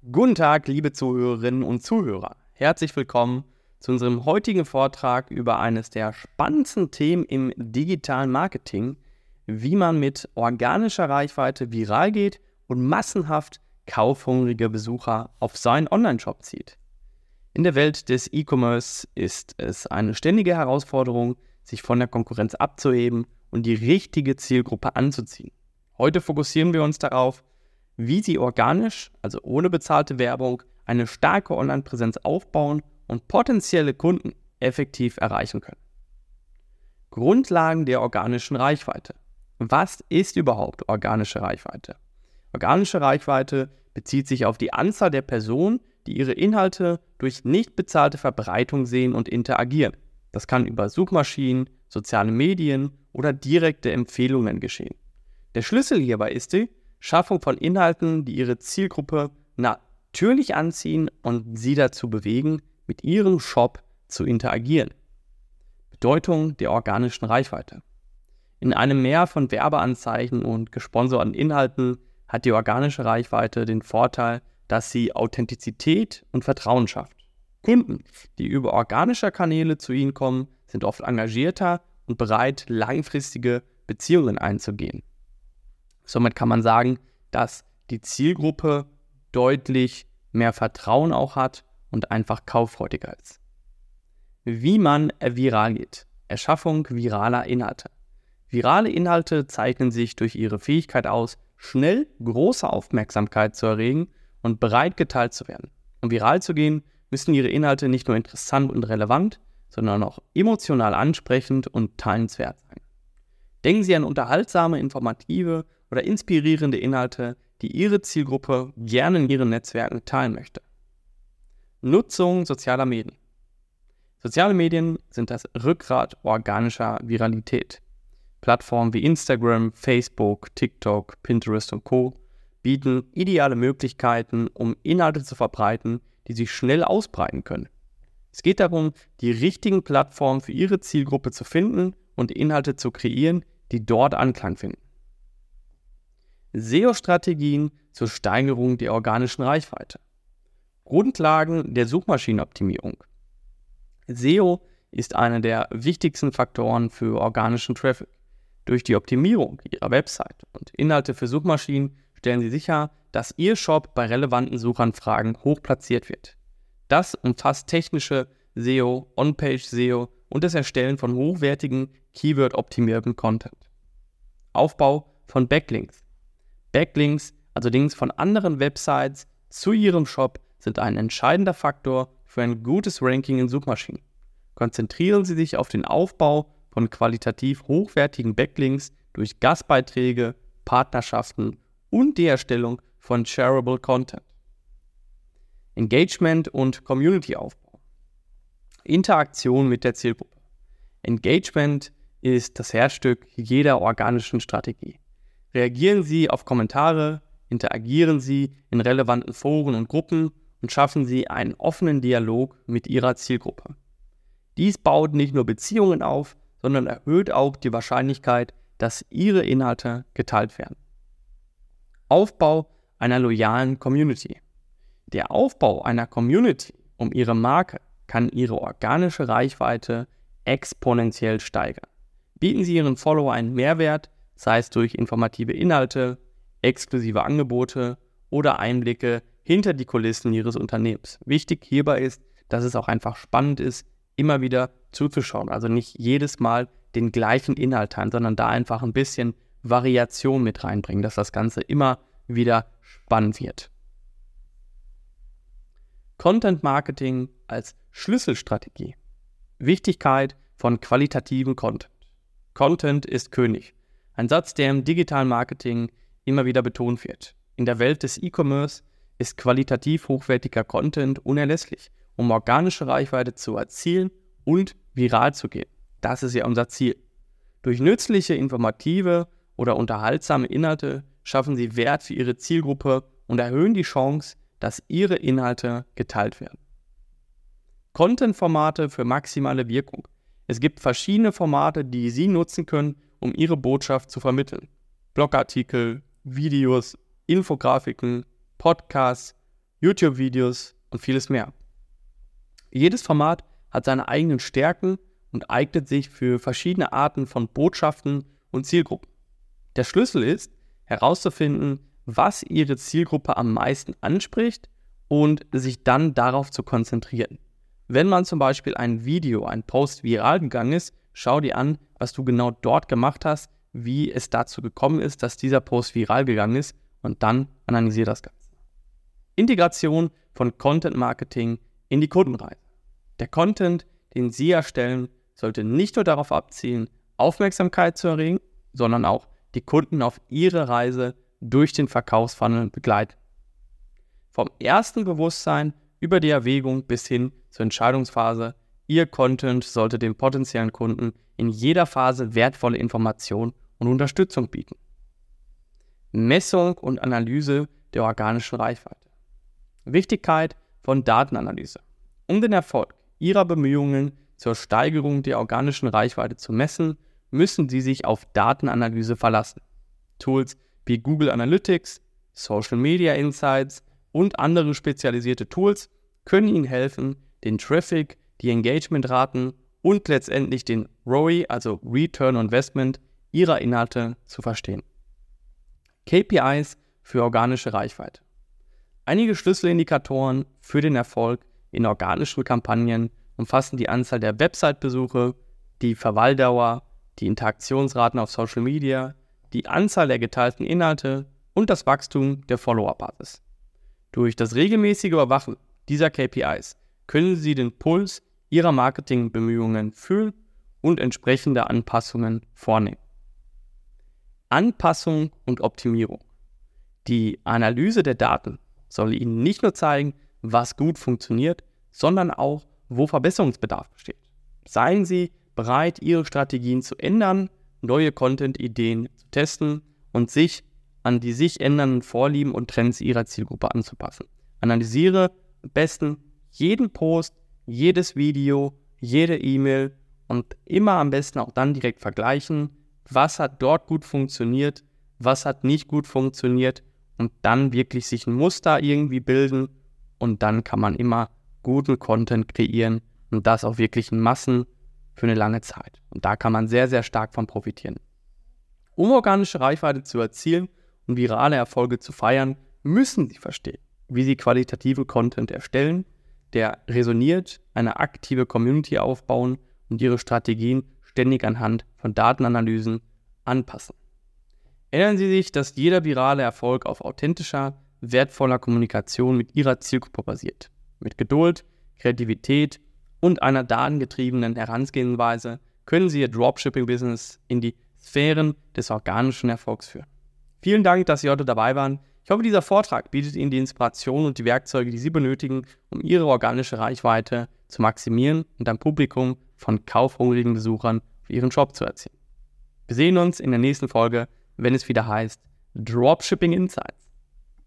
Guten Tag, liebe Zuhörerinnen und Zuhörer. Herzlich willkommen zu unserem heutigen Vortrag über eines der spannendsten Themen im digitalen Marketing, wie man mit organischer Reichweite viral geht und massenhaft kaufhungrige Besucher auf seinen Online-Shop zieht. In der Welt des E-Commerce ist es eine ständige Herausforderung, sich von der Konkurrenz abzuheben und die richtige Zielgruppe anzuziehen. Heute fokussieren wir uns darauf, wie Sie organisch, also ohne bezahlte Werbung, eine starke Online-Präsenz aufbauen und potenzielle Kunden effektiv erreichen können. Grundlagen der organischen Reichweite. Was ist überhaupt organische Reichweite? Organische Reichweite bezieht sich auf die Anzahl der Personen, die ihre Inhalte durch nicht bezahlte Verbreitung sehen und interagieren. Das kann über Suchmaschinen, soziale Medien oder direkte Empfehlungen geschehen. Der Schlüssel hierbei ist die Schaffung von Inhalten, die ihre Zielgruppe natürlich anziehen und sie dazu bewegen, mit ihrem Shop zu interagieren. Bedeutung der organischen Reichweite. In einem Meer von Werbeanzeigen und gesponserten Inhalten hat die organische Reichweite den Vorteil, dass sie Authentizität und Vertrauen schafft. Kunden, die über organische Kanäle zu ihnen kommen, sind oft engagierter und bereit, langfristige Beziehungen einzugehen. Somit kann man sagen, dass die Zielgruppe deutlich mehr Vertrauen auch hat und einfach kauffreudiger ist. Wie man viral geht. Erschaffung viraler Inhalte. Virale Inhalte zeichnen sich durch ihre Fähigkeit aus, schnell große Aufmerksamkeit zu erregen und bereit geteilt zu werden. Um viral zu gehen, müssen ihre Inhalte nicht nur interessant und relevant, sondern auch emotional ansprechend und teilenswert sein. Denken Sie an unterhaltsame, informative oder inspirierende Inhalte, die Ihre Zielgruppe gerne in ihren Netzwerken teilen möchte. Nutzung sozialer Medien. Soziale Medien sind das Rückgrat organischer Viralität. Plattformen wie Instagram, Facebook, TikTok, Pinterest und Co bieten ideale Möglichkeiten, um Inhalte zu verbreiten, die sich schnell ausbreiten können. Es geht darum, die richtigen Plattformen für Ihre Zielgruppe zu finden und Inhalte zu kreieren, die dort Anklang finden. SEO-Strategien zur Steigerung der organischen Reichweite. Grundlagen der Suchmaschinenoptimierung. SEO ist einer der wichtigsten Faktoren für organischen Traffic. Durch die Optimierung Ihrer Website und Inhalte für Suchmaschinen stellen Sie sicher, dass Ihr Shop bei relevanten Suchanfragen hoch platziert wird. Das umfasst technische SEO, On-Page SEO und das Erstellen von hochwertigen, Keyword-optimierten Content. Aufbau von Backlinks. Backlinks, also Links von anderen Websites zu Ihrem Shop, sind ein entscheidender Faktor für ein gutes Ranking in Suchmaschinen. Konzentrieren Sie sich auf den Aufbau von qualitativ hochwertigen Backlinks durch Gastbeiträge, Partnerschaften und die Erstellung von shareable Content. Engagement und Community-Aufbau. Interaktion mit der Zielgruppe. Engagement ist das Herzstück jeder organischen Strategie. Reagieren Sie auf Kommentare, interagieren Sie in relevanten Foren und Gruppen und schaffen Sie einen offenen Dialog mit Ihrer Zielgruppe. Dies baut nicht nur Beziehungen auf, sondern erhöht auch die Wahrscheinlichkeit, dass Ihre Inhalte geteilt werden. Aufbau einer loyalen Community. Der Aufbau einer Community um Ihre Marke kann Ihre organische Reichweite exponentiell steigern. Bieten Sie Ihren Follower einen Mehrwert, sei es durch informative Inhalte, exklusive Angebote oder Einblicke hinter die Kulissen Ihres Unternehmens. Wichtig hierbei ist, dass es auch einfach spannend ist, immer wieder zuzuschauen. Also nicht jedes Mal den gleichen Inhalt teilen, sondern da einfach ein bisschen Variation mit reinbringen, dass das Ganze immer wieder spannend wird. Content Marketing als Schlüsselstrategie. Wichtigkeit von qualitativen Content. Content ist König. Ein Satz, der im digitalen Marketing immer wieder betont wird. In der Welt des E-Commerce ist qualitativ hochwertiger Content unerlässlich, um organische Reichweite zu erzielen und viral zu gehen. Das ist ja unser Ziel. Durch nützliche, informative oder unterhaltsame Inhalte schaffen sie Wert für ihre Zielgruppe und erhöhen die Chance, dass ihre Inhalte geteilt werden. Content-Formate für maximale Wirkung. Es gibt verschiedene Formate, die Sie nutzen können, um Ihre Botschaft zu vermitteln. Blogartikel, Videos, Infografiken, Podcasts, YouTube-Videos und vieles mehr. Jedes Format hat seine eigenen Stärken und eignet sich für verschiedene Arten von Botschaften und Zielgruppen. Der Schlüssel ist, herauszufinden, was Ihre Zielgruppe am meisten anspricht und sich dann darauf zu konzentrieren. Wenn man zum Beispiel ein Video, ein Post viral gegangen ist, schau dir an, was du genau dort gemacht hast, wie es dazu gekommen ist, dass dieser Post viral gegangen ist und dann analysiere das Ganze. Integration von Content Marketing in die Kundenreise. Der Content, den Sie erstellen, sollte nicht nur darauf abzielen, Aufmerksamkeit zu erregen, sondern auch die Kunden auf ihre Reise durch den Verkaufsfunnel begleiten. Vom ersten Bewusstsein über die Erwägung bis hin zur Entscheidungsphase, Ihr Content sollte dem potenziellen Kunden in jeder Phase wertvolle Informationen und Unterstützung bieten. Messung und Analyse der organischen Reichweite. Wichtigkeit von Datenanalyse. Um den Erfolg Ihrer Bemühungen zur Steigerung der organischen Reichweite zu messen, müssen Sie sich auf Datenanalyse verlassen. Tools wie Google Analytics, Social Media Insights und andere spezialisierte Tools können Ihnen helfen, den Traffic, die Engagementraten und letztendlich den ROI, also Return on Investment, Ihrer Inhalte zu verstehen. KPIs für organische Reichweite. Einige Schlüsselindikatoren für den Erfolg in organischen Kampagnen umfassen die Anzahl der Website-Besuche, die Verweildauer, die Interaktionsraten auf Social Media, die Anzahl der geteilten Inhalte und das Wachstum der Follower-Basis. Durch das regelmäßige Überwachen dieser KPIs können Sie den Puls Ihrer Marketingbemühungen fühlen und entsprechende Anpassungen vornehmen. Anpassung und Optimierung. Die Analyse der Daten soll Ihnen nicht nur zeigen, was gut funktioniert, sondern auch, wo Verbesserungsbedarf besteht. Seien Sie bereit, Ihre Strategien zu ändern, neue Content-Ideen zu testen und sich an die sich ändernden Vorlieben und Trends Ihrer Zielgruppe anzupassen. Analysiere am besten jeden Post, jedes Video, jede E-Mail und immer am besten auch dann direkt vergleichen, was hat dort gut funktioniert, was hat nicht gut funktioniert und dann wirklich sich ein Muster irgendwie bilden und dann kann man immer guten Content kreieren und das auch wirklich in Massen für eine lange Zeit. Und da kann man sehr, sehr stark von profitieren. Um organische Reichweite zu erzielen und virale Erfolge zu feiern, müssen Sie verstehen, wie Sie qualitativen Content erstellen, der resoniert, eine aktive Community aufbauen und Ihre Strategien ständig anhand von Datenanalysen anpassen. Erinnern Sie sich, dass jeder virale Erfolg auf authentischer, wertvoller Kommunikation mit Ihrer Zielgruppe basiert. Mit Geduld, Kreativität und einer datengetriebenen Herangehensweise können Sie Ihr Dropshipping-Business in die Sphären des organischen Erfolgs führen. Vielen Dank, dass Sie heute dabei waren. Ich hoffe, dieser Vortrag bietet Ihnen die Inspiration und die Werkzeuge, die Sie benötigen, um Ihre organische Reichweite zu maximieren und ein Publikum von kaufhungrigen Besuchern für Ihren Shop zu erzielen. Wir sehen uns in der nächsten Folge, wenn es wieder heißt Dropshipping Insights.